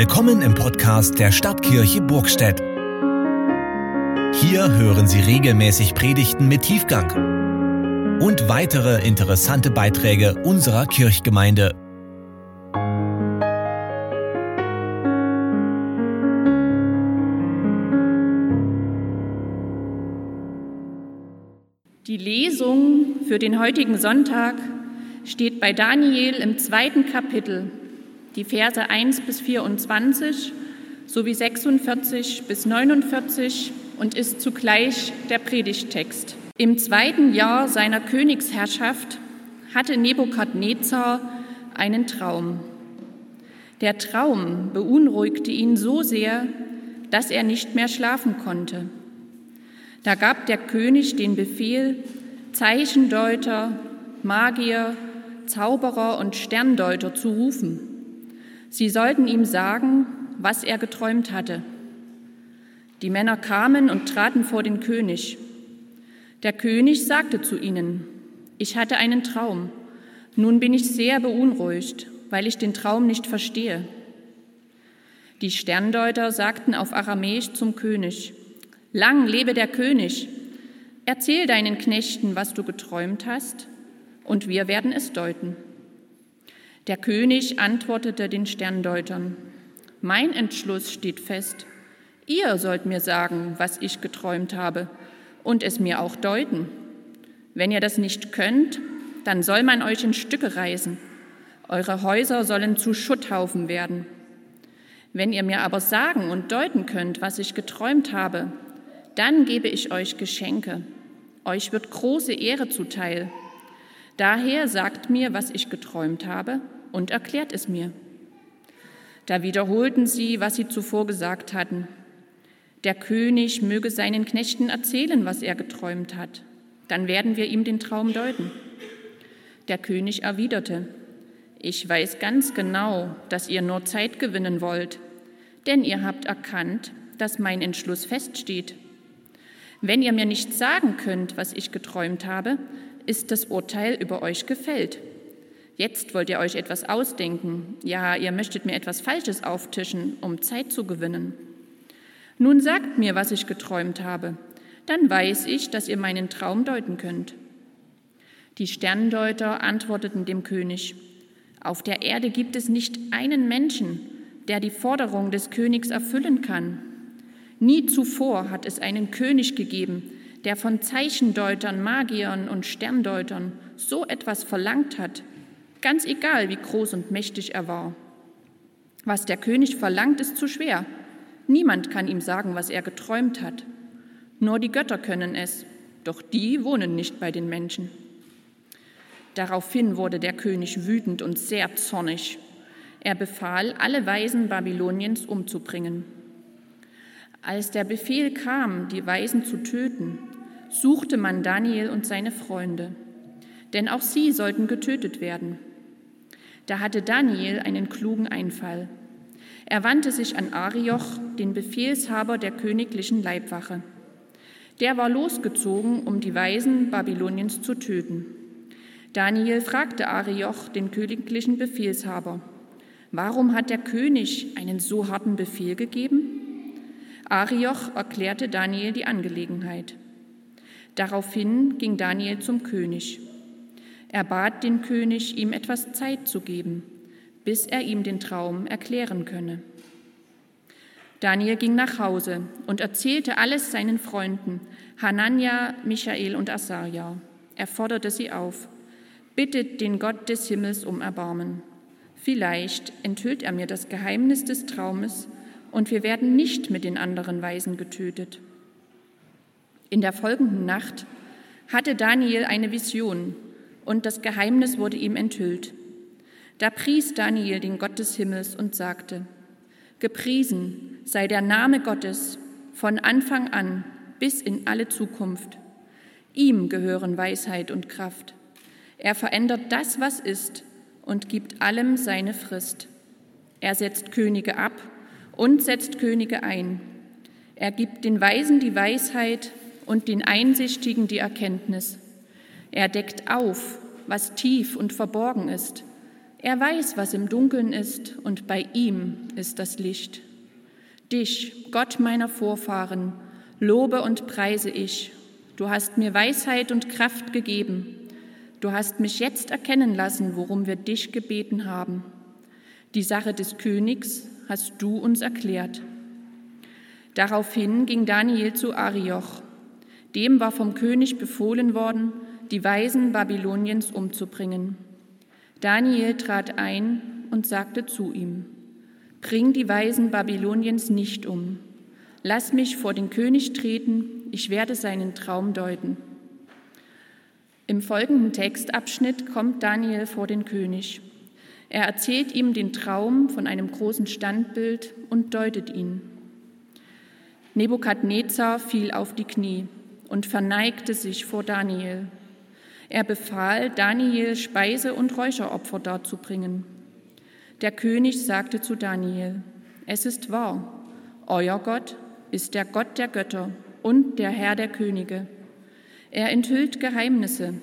Willkommen im Podcast der Stadtkirche Burgstedt. Hier hören Sie regelmäßig Predigten mit Tiefgang und weitere interessante Beiträge unserer Kirchgemeinde. Die Lesung für den heutigen Sonntag steht bei Daniel im zweiten Kapitel die Verse 1 bis 24 sowie 46 bis 49 und ist zugleich der Predigttext. Im zweiten Jahr seiner Königsherrschaft hatte Nebukadnezar einen Traum. Der Traum beunruhigte ihn so sehr, dass er nicht mehr schlafen konnte. Da gab der König den Befehl, Zeichendeuter, Magier, Zauberer und Sterndeuter zu rufen. Sie sollten ihm sagen, was er geträumt hatte. Die Männer kamen und traten vor den König. Der König sagte zu ihnen, ich hatte einen Traum. Nun bin ich sehr beunruhigt, weil ich den Traum nicht verstehe. Die Sterndeuter sagten auf Aramäisch zum König, Lang lebe der König, erzähl deinen Knechten, was du geträumt hast, und wir werden es deuten. Der König antwortete den Sterndeutern, Mein Entschluss steht fest. Ihr sollt mir sagen, was ich geträumt habe, und es mir auch deuten. Wenn ihr das nicht könnt, dann soll man euch in Stücke reißen. Eure Häuser sollen zu Schutthaufen werden. Wenn ihr mir aber sagen und deuten könnt, was ich geträumt habe, dann gebe ich euch Geschenke. Euch wird große Ehre zuteil. Daher sagt mir, was ich geträumt habe, und erklärt es mir. Da wiederholten sie, was sie zuvor gesagt hatten. Der König möge seinen Knechten erzählen, was er geträumt hat. Dann werden wir ihm den Traum deuten. Der König erwiderte, ich weiß ganz genau, dass ihr nur Zeit gewinnen wollt, denn ihr habt erkannt, dass mein Entschluss feststeht. Wenn ihr mir nicht sagen könnt, was ich geträumt habe, ist das Urteil über euch gefällt. Jetzt wollt ihr euch etwas ausdenken. Ja, ihr möchtet mir etwas Falsches auftischen, um Zeit zu gewinnen. Nun sagt mir, was ich geträumt habe. Dann weiß ich, dass ihr meinen Traum deuten könnt. Die Sterndeuter antworteten dem König, auf der Erde gibt es nicht einen Menschen, der die Forderung des Königs erfüllen kann. Nie zuvor hat es einen König gegeben, der von Zeichendeutern, Magiern und Sterndeutern so etwas verlangt hat ganz egal, wie groß und mächtig er war. Was der König verlangt, ist zu schwer. Niemand kann ihm sagen, was er geträumt hat. Nur die Götter können es, doch die wohnen nicht bei den Menschen. Daraufhin wurde der König wütend und sehr zornig. Er befahl, alle Weisen Babyloniens umzubringen. Als der Befehl kam, die Weisen zu töten, suchte man Daniel und seine Freunde, denn auch sie sollten getötet werden. Da hatte Daniel einen klugen Einfall. Er wandte sich an Arioch, den Befehlshaber der königlichen Leibwache. Der war losgezogen, um die Weisen Babyloniens zu töten. Daniel fragte Arioch, den königlichen Befehlshaber, warum hat der König einen so harten Befehl gegeben? Arioch erklärte Daniel die Angelegenheit. Daraufhin ging Daniel zum König. Er bat den König, ihm etwas Zeit zu geben, bis er ihm den Traum erklären könne. Daniel ging nach Hause und erzählte alles seinen Freunden, Hanania, Michael und Asaria. Er forderte sie auf, bittet den Gott des Himmels um Erbarmen. Vielleicht enthüllt er mir das Geheimnis des Traumes und wir werden nicht mit den anderen Weisen getötet. In der folgenden Nacht hatte Daniel eine Vision und das Geheimnis wurde ihm enthüllt. Da pries Daniel den Gott des Himmels und sagte, Gepriesen sei der Name Gottes von Anfang an bis in alle Zukunft. Ihm gehören Weisheit und Kraft. Er verändert das, was ist, und gibt allem seine Frist. Er setzt Könige ab und setzt Könige ein. Er gibt den Weisen die Weisheit und den Einsichtigen die Erkenntnis. Er deckt auf, was tief und verborgen ist. Er weiß, was im Dunkeln ist, und bei ihm ist das Licht. Dich, Gott meiner Vorfahren, lobe und preise ich. Du hast mir Weisheit und Kraft gegeben. Du hast mich jetzt erkennen lassen, worum wir dich gebeten haben. Die Sache des Königs hast du uns erklärt. Daraufhin ging Daniel zu Arioch. Dem war vom König befohlen worden, die Weisen Babyloniens umzubringen. Daniel trat ein und sagte zu ihm, Bring die Weisen Babyloniens nicht um. Lass mich vor den König treten, ich werde seinen Traum deuten. Im folgenden Textabschnitt kommt Daniel vor den König. Er erzählt ihm den Traum von einem großen Standbild und deutet ihn. Nebukadnezar fiel auf die Knie und verneigte sich vor Daniel. Er befahl, Daniel Speise und Räucheropfer darzubringen. Der König sagte zu Daniel, es ist wahr, euer Gott ist der Gott der Götter und der Herr der Könige. Er enthüllt Geheimnisse.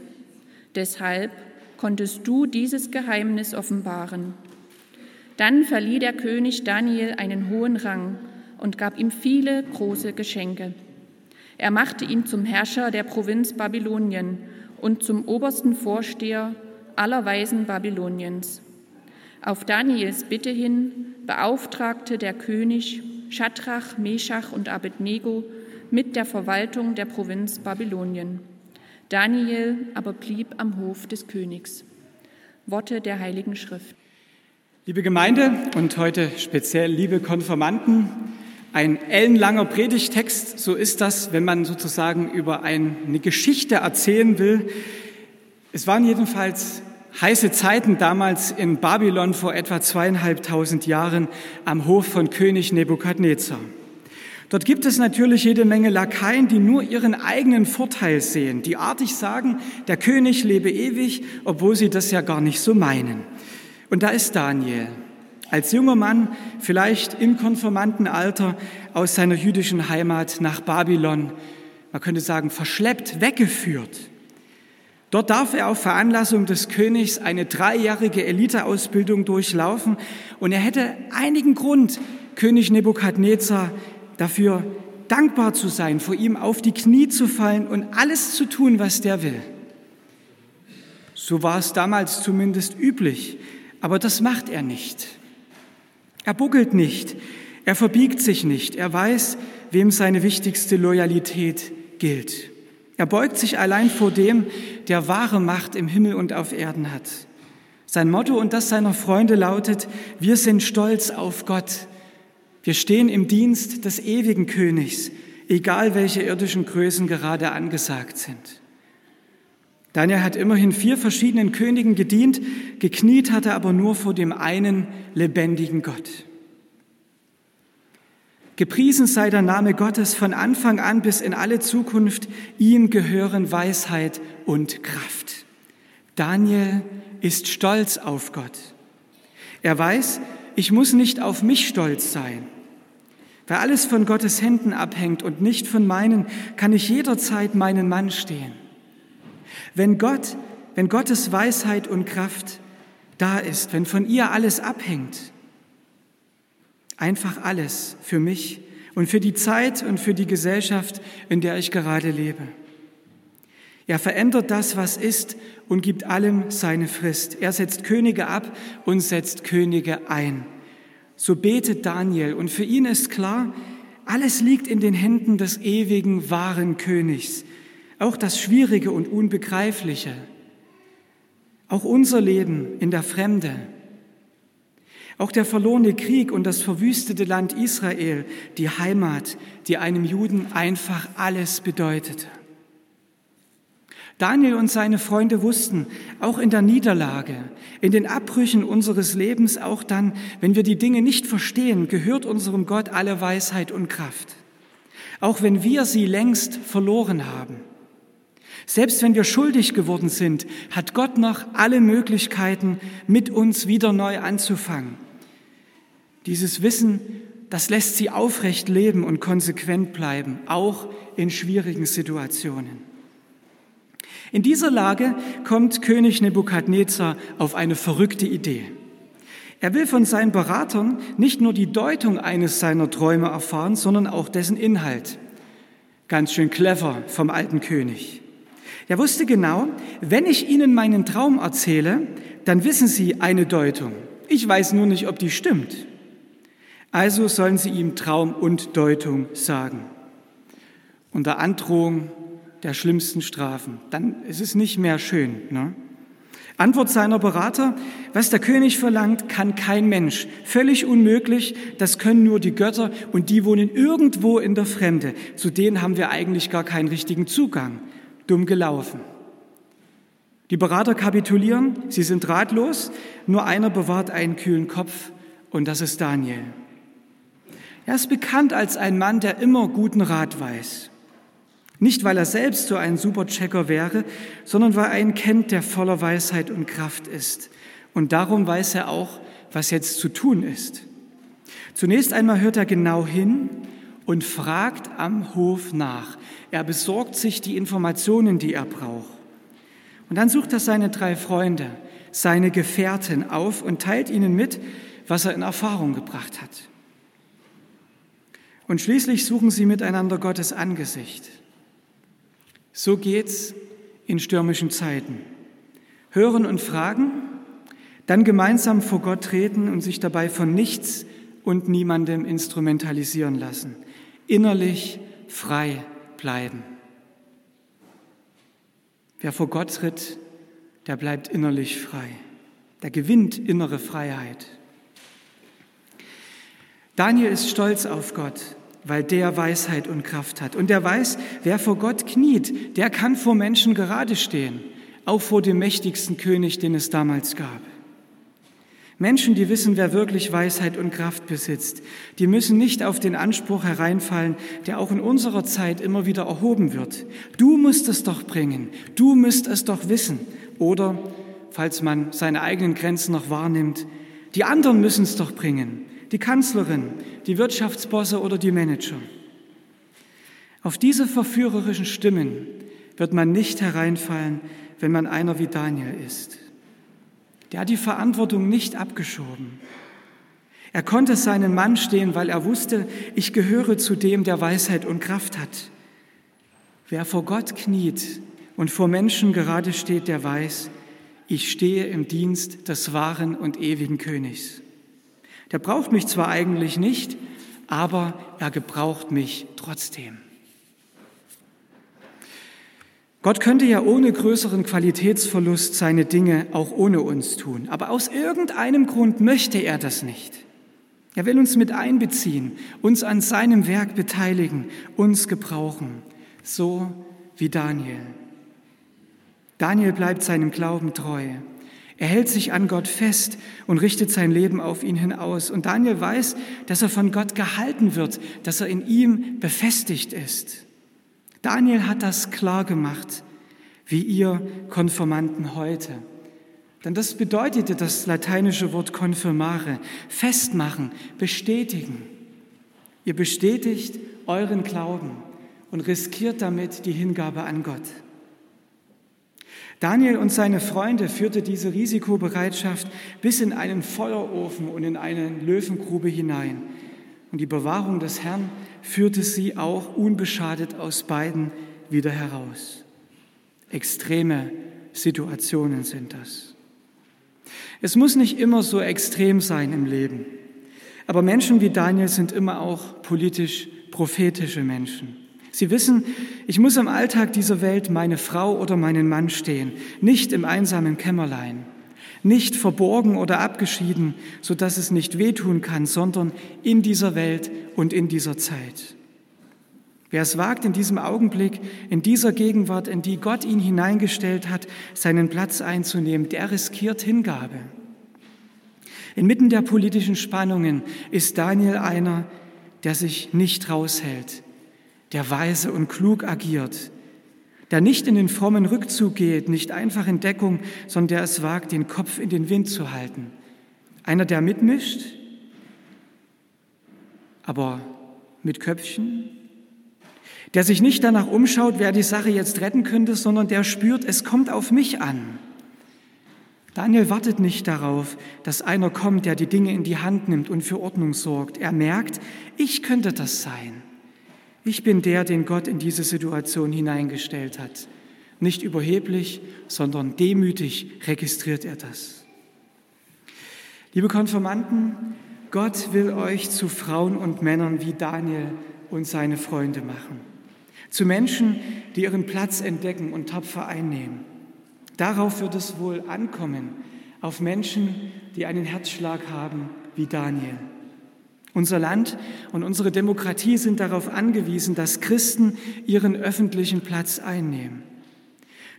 Deshalb konntest du dieses Geheimnis offenbaren. Dann verlieh der König Daniel einen hohen Rang und gab ihm viele große Geschenke. Er machte ihn zum Herrscher der Provinz Babylonien und zum obersten Vorsteher aller Weisen Babyloniens. Auf Daniels Bitte hin beauftragte der König Schadrach, Meschach und Abednego mit der Verwaltung der Provinz Babylonien. Daniel aber blieb am Hof des Königs. Worte der Heiligen Schrift. Liebe Gemeinde und heute speziell liebe Konformanten, ein ellenlanger Predigtext, so ist das, wenn man sozusagen über eine Geschichte erzählen will. Es waren jedenfalls heiße Zeiten damals in Babylon vor etwa zweieinhalbtausend Jahren am Hof von König Nebukadnezar. Dort gibt es natürlich jede Menge Lakaien, die nur ihren eigenen Vorteil sehen, die artig sagen, der König lebe ewig, obwohl sie das ja gar nicht so meinen. Und da ist Daniel, als junger Mann, vielleicht im Konformantenalter, aus seiner jüdischen Heimat nach Babylon, man könnte sagen, verschleppt, weggeführt. Dort darf er auf Veranlassung des Königs eine dreijährige Eliteausbildung durchlaufen und er hätte einigen Grund, König Nebukadnezar dafür dankbar zu sein, vor ihm auf die Knie zu fallen und alles zu tun, was der will. So war es damals zumindest üblich, aber das macht er nicht. Er buckelt nicht, er verbiegt sich nicht, er weiß, wem seine wichtigste Loyalität gilt. Er beugt sich allein vor dem, der wahre Macht im Himmel und auf Erden hat. Sein Motto und das seiner Freunde lautet, wir sind stolz auf Gott. Wir stehen im Dienst des ewigen Königs, egal welche irdischen Größen gerade angesagt sind. Daniel hat immerhin vier verschiedenen Königen gedient, gekniet hat er aber nur vor dem einen lebendigen Gott. Gepriesen sei der Name Gottes von Anfang an bis in alle Zukunft. Ihm gehören Weisheit und Kraft. Daniel ist stolz auf Gott. Er weiß, ich muss nicht auf mich stolz sein. Weil alles von Gottes Händen abhängt und nicht von meinen, kann ich jederzeit meinen Mann stehen. Wenn Gott, wenn Gottes Weisheit und Kraft da ist, wenn von ihr alles abhängt, einfach alles für mich und für die Zeit und für die Gesellschaft, in der ich gerade lebe. Er verändert das, was ist und gibt allem seine Frist. Er setzt Könige ab und setzt Könige ein. So betet Daniel und für ihn ist klar, alles liegt in den Händen des ewigen, wahren Königs, auch das Schwierige und Unbegreifliche, auch unser Leben in der Fremde, auch der verlorene Krieg und das verwüstete Land Israel, die Heimat, die einem Juden einfach alles bedeutete. Daniel und seine Freunde wussten, auch in der Niederlage, in den Abbrüchen unseres Lebens, auch dann, wenn wir die Dinge nicht verstehen, gehört unserem Gott alle Weisheit und Kraft. Auch wenn wir sie längst verloren haben. Selbst wenn wir schuldig geworden sind, hat Gott noch alle Möglichkeiten, mit uns wieder neu anzufangen. Dieses Wissen, das lässt sie aufrecht leben und konsequent bleiben, auch in schwierigen Situationen. In dieser Lage kommt König Nebukadnezar auf eine verrückte Idee. Er will von seinen Beratern nicht nur die Deutung eines seiner Träume erfahren, sondern auch dessen Inhalt. Ganz schön clever vom alten König. Er wusste genau, wenn ich Ihnen meinen Traum erzähle, dann wissen Sie eine Deutung. Ich weiß nur nicht, ob die stimmt. Also sollen Sie ihm Traum und Deutung sagen. Unter Androhung der schlimmsten Strafen. Dann ist es nicht mehr schön. Ne? Antwort seiner Berater, was der König verlangt, kann kein Mensch. Völlig unmöglich, das können nur die Götter und die wohnen irgendwo in der Fremde. Zu denen haben wir eigentlich gar keinen richtigen Zugang. Dumm gelaufen. Die Berater kapitulieren, sie sind ratlos, nur einer bewahrt einen kühlen Kopf und das ist Daniel. Er ist bekannt als ein Mann, der immer guten Rat weiß. Nicht, weil er selbst so ein Superchecker wäre, sondern weil er einen kennt, der voller Weisheit und Kraft ist. Und darum weiß er auch, was jetzt zu tun ist. Zunächst einmal hört er genau hin und fragt am Hof nach. Er besorgt sich die Informationen, die er braucht. Und dann sucht er seine drei Freunde, seine Gefährten auf und teilt ihnen mit, was er in Erfahrung gebracht hat. Und schließlich suchen sie miteinander Gottes Angesicht. So geht's in stürmischen Zeiten. Hören und fragen, dann gemeinsam vor Gott treten und sich dabei von nichts und niemandem instrumentalisieren lassen. Innerlich frei bleiben. Wer vor Gott tritt, der bleibt innerlich frei. Der gewinnt innere Freiheit. Daniel ist stolz auf Gott weil der Weisheit und Kraft hat. Und der weiß, wer vor Gott kniet, der kann vor Menschen gerade stehen, auch vor dem mächtigsten König, den es damals gab. Menschen, die wissen, wer wirklich Weisheit und Kraft besitzt, die müssen nicht auf den Anspruch hereinfallen, der auch in unserer Zeit immer wieder erhoben wird. Du musst es doch bringen, du müsst es doch wissen. Oder, falls man seine eigenen Grenzen noch wahrnimmt, die anderen müssen es doch bringen die Kanzlerin, die Wirtschaftsbosse oder die Manager. Auf diese verführerischen Stimmen wird man nicht hereinfallen, wenn man einer wie Daniel ist. Der hat die Verantwortung nicht abgeschoben. Er konnte seinen Mann stehen, weil er wusste, ich gehöre zu dem, der Weisheit und Kraft hat. Wer vor Gott kniet und vor Menschen gerade steht, der weiß, ich stehe im Dienst des wahren und ewigen Königs. Der braucht mich zwar eigentlich nicht, aber er gebraucht mich trotzdem. Gott könnte ja ohne größeren Qualitätsverlust seine Dinge auch ohne uns tun, aber aus irgendeinem Grund möchte er das nicht. Er will uns mit einbeziehen, uns an seinem Werk beteiligen, uns gebrauchen, so wie Daniel. Daniel bleibt seinem Glauben treu. Er hält sich an Gott fest und richtet sein Leben auf ihn hin aus. Und Daniel weiß, dass er von Gott gehalten wird, dass er in ihm befestigt ist. Daniel hat das klar gemacht, wie ihr Konformanten heute. Denn das bedeutete das lateinische Wort confirmare, festmachen, bestätigen. Ihr bestätigt euren Glauben und riskiert damit die Hingabe an Gott. Daniel und seine Freunde führte diese Risikobereitschaft bis in einen Feuerofen und in eine Löwengrube hinein. Und die Bewahrung des Herrn führte sie auch unbeschadet aus beiden wieder heraus. Extreme Situationen sind das. Es muss nicht immer so extrem sein im Leben, aber Menschen wie Daniel sind immer auch politisch prophetische Menschen. Sie wissen, ich muss im Alltag dieser Welt meine Frau oder meinen Mann stehen, nicht im einsamen Kämmerlein, nicht verborgen oder abgeschieden, so dass es nicht wehtun kann, sondern in dieser Welt und in dieser Zeit. Wer es wagt, in diesem Augenblick, in dieser Gegenwart, in die Gott ihn hineingestellt hat, seinen Platz einzunehmen, der riskiert Hingabe. Inmitten der politischen Spannungen ist Daniel einer, der sich nicht raushält, der weise und klug agiert, der nicht in den frommen Rückzug geht, nicht einfach in Deckung, sondern der es wagt, den Kopf in den Wind zu halten. Einer, der mitmischt, aber mit Köpfchen, der sich nicht danach umschaut, wer die Sache jetzt retten könnte, sondern der spürt, es kommt auf mich an. Daniel wartet nicht darauf, dass einer kommt, der die Dinge in die Hand nimmt und für Ordnung sorgt. Er merkt, ich könnte das sein. Ich bin der, den Gott in diese Situation hineingestellt hat. Nicht überheblich, sondern demütig registriert er das. Liebe Konfirmanden, Gott will euch zu Frauen und Männern wie Daniel und seine Freunde machen. Zu Menschen, die ihren Platz entdecken und tapfer einnehmen. Darauf wird es wohl ankommen, auf Menschen, die einen Herzschlag haben wie Daniel. Unser Land und unsere Demokratie sind darauf angewiesen, dass Christen ihren öffentlichen Platz einnehmen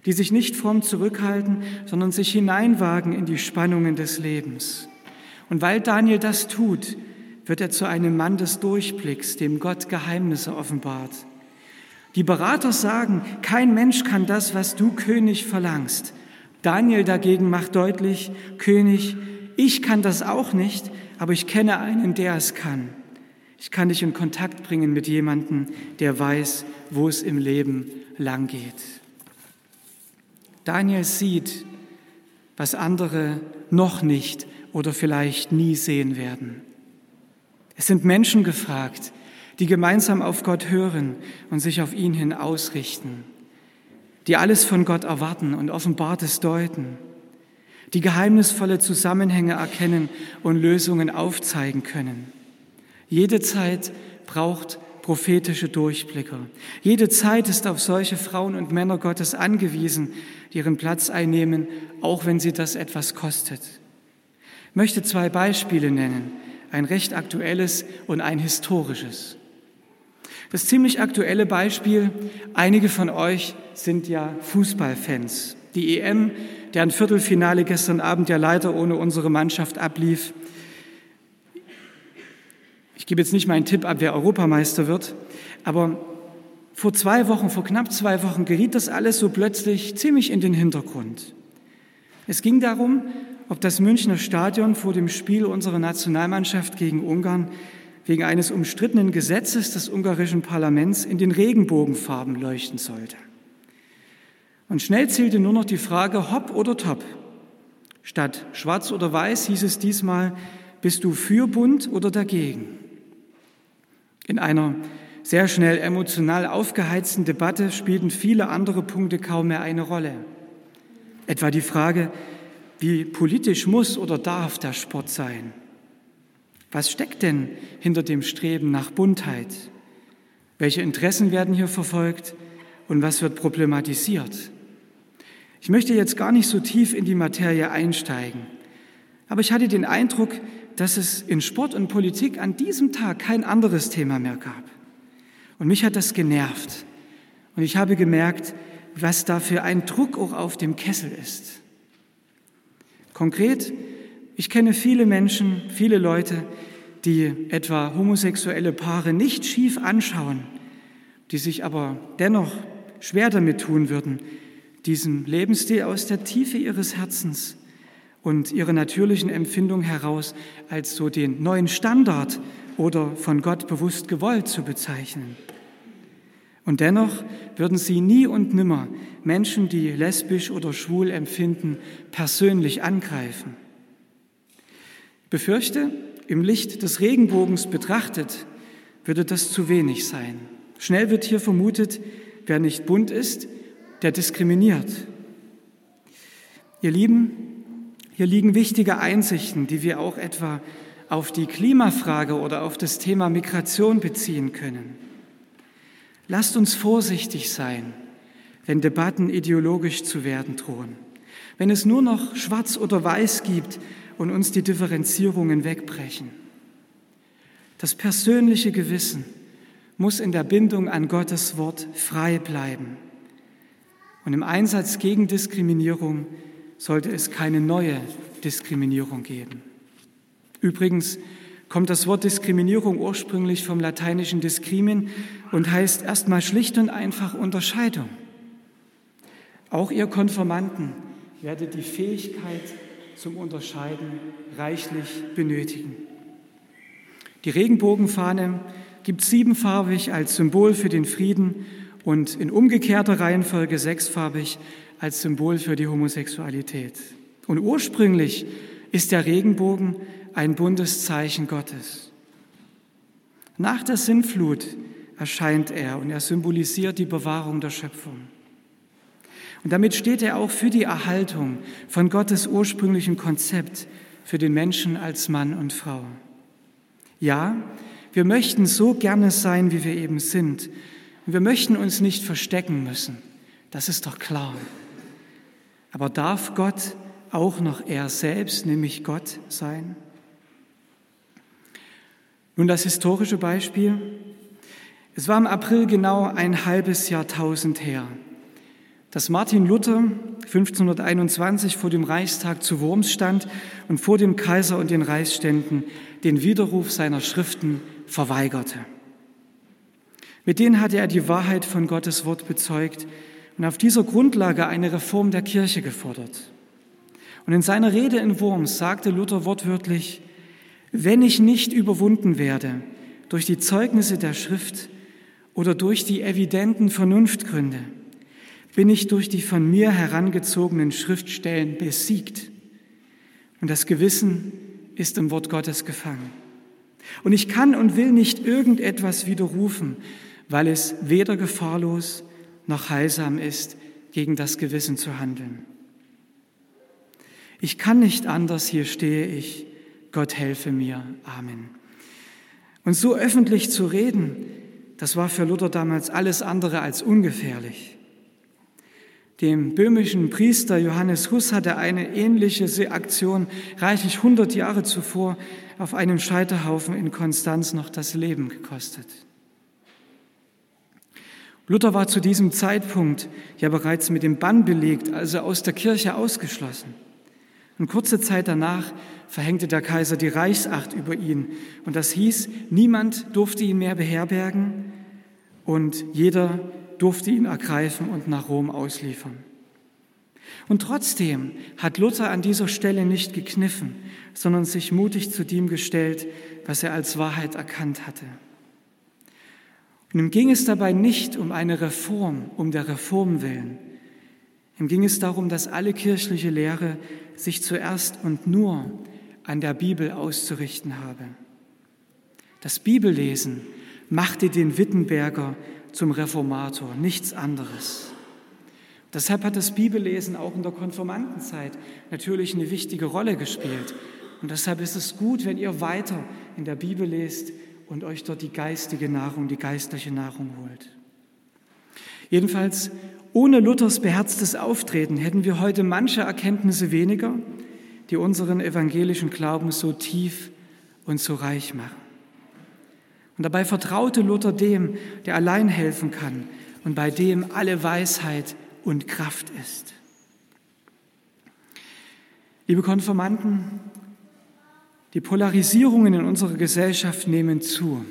die sich nicht fromm zurückhalten, sondern sich hineinwagen in die Spannungen des Lebens. Und weil Daniel das tut, wird er zu einem Mann des Durchblicks, dem Gott Geheimnisse offenbart. Die Berater sagen, kein Mensch kann das, was du König verlangst. Daniel dagegen macht deutlich, König, ich kann das auch nicht, aber ich kenne einen, der es kann. Ich kann dich in Kontakt bringen mit jemandem, der weiß, wo es im Leben lang geht. Daniel sieht, was andere noch nicht oder vielleicht nie sehen werden. Es sind Menschen gefragt, die gemeinsam auf Gott hören und sich auf ihn hin ausrichten, die alles von Gott erwarten und Offenbartes deuten, die geheimnisvolle Zusammenhänge erkennen und Lösungen aufzeigen können. Jede Zeit braucht prophetische Durchblicker. Jede Zeit ist auf solche Frauen und Männer Gottes angewiesen, die ihren Platz einnehmen, auch wenn sie das etwas kostet. Ich möchte zwei Beispiele nennen, ein recht aktuelles und ein historisches. Das ziemlich aktuelle Beispiel, einige von euch sind ja Fußballfans. Die EM, deren Viertelfinale gestern Abend ja leider ohne unsere Mannschaft ablief, ich gebe jetzt nicht meinen Tipp ab, wer Europameister wird, aber vor zwei Wochen, vor knapp zwei Wochen geriet das alles so plötzlich ziemlich in den Hintergrund. Es ging darum, ob das Münchner Stadion vor dem Spiel unserer Nationalmannschaft gegen Ungarn wegen eines umstrittenen Gesetzes des ungarischen Parlaments in den Regenbogenfarben leuchten sollte. Und schnell zählte nur noch die Frage, hopp oder top. Statt schwarz oder weiß hieß es diesmal, bist du für bunt oder dagegen? In einer sehr schnell emotional aufgeheizten Debatte spielten viele andere Punkte kaum mehr eine Rolle. Etwa die Frage, wie politisch muss oder darf der Sport sein? Was steckt denn hinter dem Streben nach Buntheit? Welche Interessen werden hier verfolgt und was wird problematisiert? Ich möchte jetzt gar nicht so tief in die Materie einsteigen, aber ich hatte den Eindruck, dass es in Sport und Politik an diesem Tag kein anderes Thema mehr gab. Und mich hat das genervt. Und ich habe gemerkt, was da für ein Druck auch auf dem Kessel ist. Konkret, ich kenne viele Menschen, viele Leute, die etwa homosexuelle Paare nicht schief anschauen, die sich aber dennoch schwer damit tun würden, diesen Lebensstil aus der Tiefe ihres Herzens und ihre natürlichen Empfindungen heraus als so den neuen Standard oder von Gott bewusst gewollt zu bezeichnen. Und dennoch würden sie nie und nimmer Menschen, die lesbisch oder schwul empfinden, persönlich angreifen. Befürchte, im Licht des Regenbogens betrachtet, würde das zu wenig sein. Schnell wird hier vermutet, wer nicht bunt ist, der diskriminiert. Ihr Lieben, hier liegen wichtige Einsichten, die wir auch etwa auf die Klimafrage oder auf das Thema Migration beziehen können. Lasst uns vorsichtig sein, wenn Debatten ideologisch zu werden drohen, wenn es nur noch schwarz oder weiß gibt und uns die Differenzierungen wegbrechen. Das persönliche Gewissen muss in der Bindung an Gottes Wort frei bleiben. Und im Einsatz gegen Diskriminierung sollte es keine neue Diskriminierung geben. Übrigens kommt das Wort Diskriminierung ursprünglich vom lateinischen discrimin und heißt erstmal schlicht und einfach Unterscheidung. Auch ihr Konformanten werdet die Fähigkeit zum Unterscheiden reichlich benötigen. Die Regenbogenfahne gibt siebenfarbig als Symbol für den Frieden und in umgekehrter Reihenfolge sechsfarbig als Symbol für die Homosexualität. Und ursprünglich ist der Regenbogen ein Bundeszeichen Gottes. Nach der Sintflut erscheint er und er symbolisiert die Bewahrung der Schöpfung. Und damit steht er auch für die Erhaltung von Gottes ursprünglichen Konzept für den Menschen als Mann und Frau. Ja, wir möchten so gerne sein, wie wir eben sind. Und wir möchten uns nicht verstecken müssen. Das ist doch klar. Aber darf Gott auch noch er selbst, nämlich Gott, sein? Nun das historische Beispiel. Es war im April genau ein halbes Jahrtausend her, dass Martin Luther 1521 vor dem Reichstag zu Worms stand und vor dem Kaiser und den Reichsständen den Widerruf seiner Schriften verweigerte. Mit denen hatte er die Wahrheit von Gottes Wort bezeugt und auf dieser Grundlage eine Reform der Kirche gefordert. Und in seiner Rede in Worms sagte Luther wortwörtlich, wenn ich nicht überwunden werde durch die Zeugnisse der Schrift oder durch die evidenten Vernunftgründe, bin ich durch die von mir herangezogenen Schriftstellen besiegt. Und das Gewissen ist im Wort Gottes gefangen. Und ich kann und will nicht irgendetwas widerrufen, weil es weder gefahrlos noch heilsam ist, gegen das Gewissen zu handeln. Ich kann nicht anders, hier stehe ich, Gott helfe mir. Amen. Und so öffentlich zu reden, das war für Luther damals alles andere als ungefährlich. Dem böhmischen Priester Johannes Huss hatte eine ähnliche Aktion reichlich 100 Jahre zuvor auf einem Scheiterhaufen in Konstanz noch das Leben gekostet. Luther war zu diesem Zeitpunkt ja bereits mit dem Bann belegt, also aus der Kirche ausgeschlossen. Und kurze Zeit danach verhängte der Kaiser die Reichsacht über ihn. Und das hieß, niemand durfte ihn mehr beherbergen und jeder durfte ihn ergreifen und nach Rom ausliefern. Und trotzdem hat Luther an dieser Stelle nicht gekniffen, sondern sich mutig zu dem gestellt, was er als Wahrheit erkannt hatte. Und ihm ging es dabei nicht um eine Reform, um der Reform willen. Ihm ging es darum, dass alle kirchliche Lehre sich zuerst und nur an der Bibel auszurichten habe. Das Bibellesen machte den Wittenberger zum Reformator, nichts anderes. Deshalb hat das Bibellesen auch in der Konformantenzeit natürlich eine wichtige Rolle gespielt. Und deshalb ist es gut, wenn ihr weiter in der Bibel lest und euch dort die geistige Nahrung, die geistliche Nahrung holt. Jedenfalls, ohne Luthers beherztes Auftreten hätten wir heute manche Erkenntnisse weniger, die unseren evangelischen Glauben so tief und so reich machen. Und dabei vertraute Luther dem, der allein helfen kann und bei dem alle Weisheit und Kraft ist. Liebe Konformanten, die Polarisierungen in unserer Gesellschaft nehmen zu.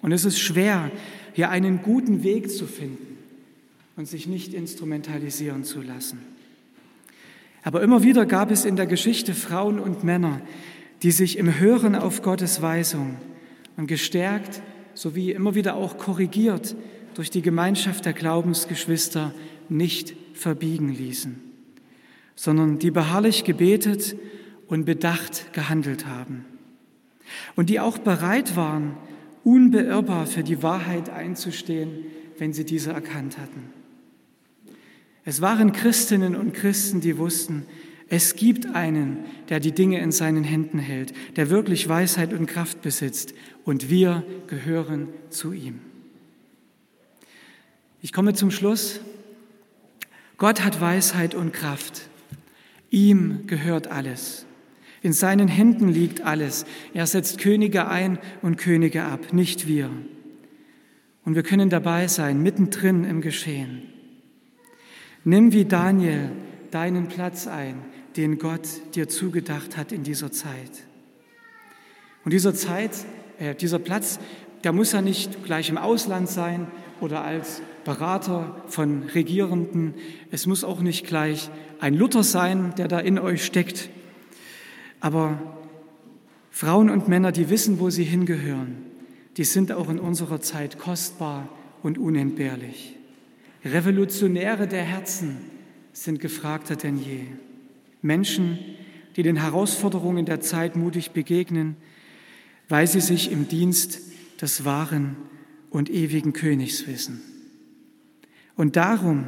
Und es ist schwer, hier einen guten Weg zu finden und sich nicht instrumentalisieren zu lassen. Aber immer wieder gab es in der Geschichte Frauen und Männer, die sich im Hören auf Gottes Weisung und gestärkt sowie immer wieder auch korrigiert durch die Gemeinschaft der Glaubensgeschwister nicht verbiegen ließen, sondern die beharrlich gebetet und bedacht gehandelt haben und die auch bereit waren, unbeirrbar für die Wahrheit einzustehen, wenn sie diese erkannt hatten. Es waren Christinnen und Christen, die wussten, es gibt einen, der die Dinge in seinen Händen hält, der wirklich Weisheit und Kraft besitzt, und wir gehören zu ihm. Ich komme zum Schluss. Gott hat Weisheit und Kraft. Ihm gehört alles. In seinen Händen liegt alles. Er setzt Könige ein und Könige ab, nicht wir. Und wir können dabei sein, mittendrin im Geschehen. Nimm wie Daniel deinen Platz ein, den Gott dir zugedacht hat in dieser Zeit. Und dieser Zeit, äh, dieser Platz, der muss ja nicht gleich im Ausland sein oder als Berater von Regierenden. Es muss auch nicht gleich ein Luther sein, der da in euch steckt. Aber Frauen und Männer, die wissen, wo sie hingehören, die sind auch in unserer Zeit kostbar und unentbehrlich. Revolutionäre der Herzen sind gefragter denn je. Menschen, die den Herausforderungen der Zeit mutig begegnen, weil sie sich im Dienst des wahren und ewigen Königs wissen. Und darum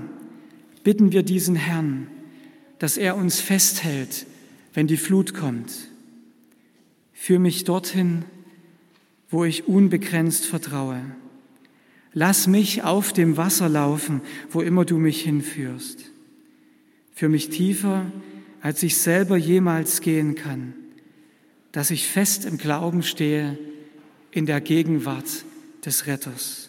bitten wir diesen Herrn, dass er uns festhält, wenn die Flut kommt. Führ mich dorthin, wo ich unbegrenzt vertraue. Lass mich auf dem Wasser laufen, wo immer du mich hinführst. Führ mich tiefer, als ich selber jemals gehen kann, dass ich fest im Glauben stehe in der Gegenwart des Retters.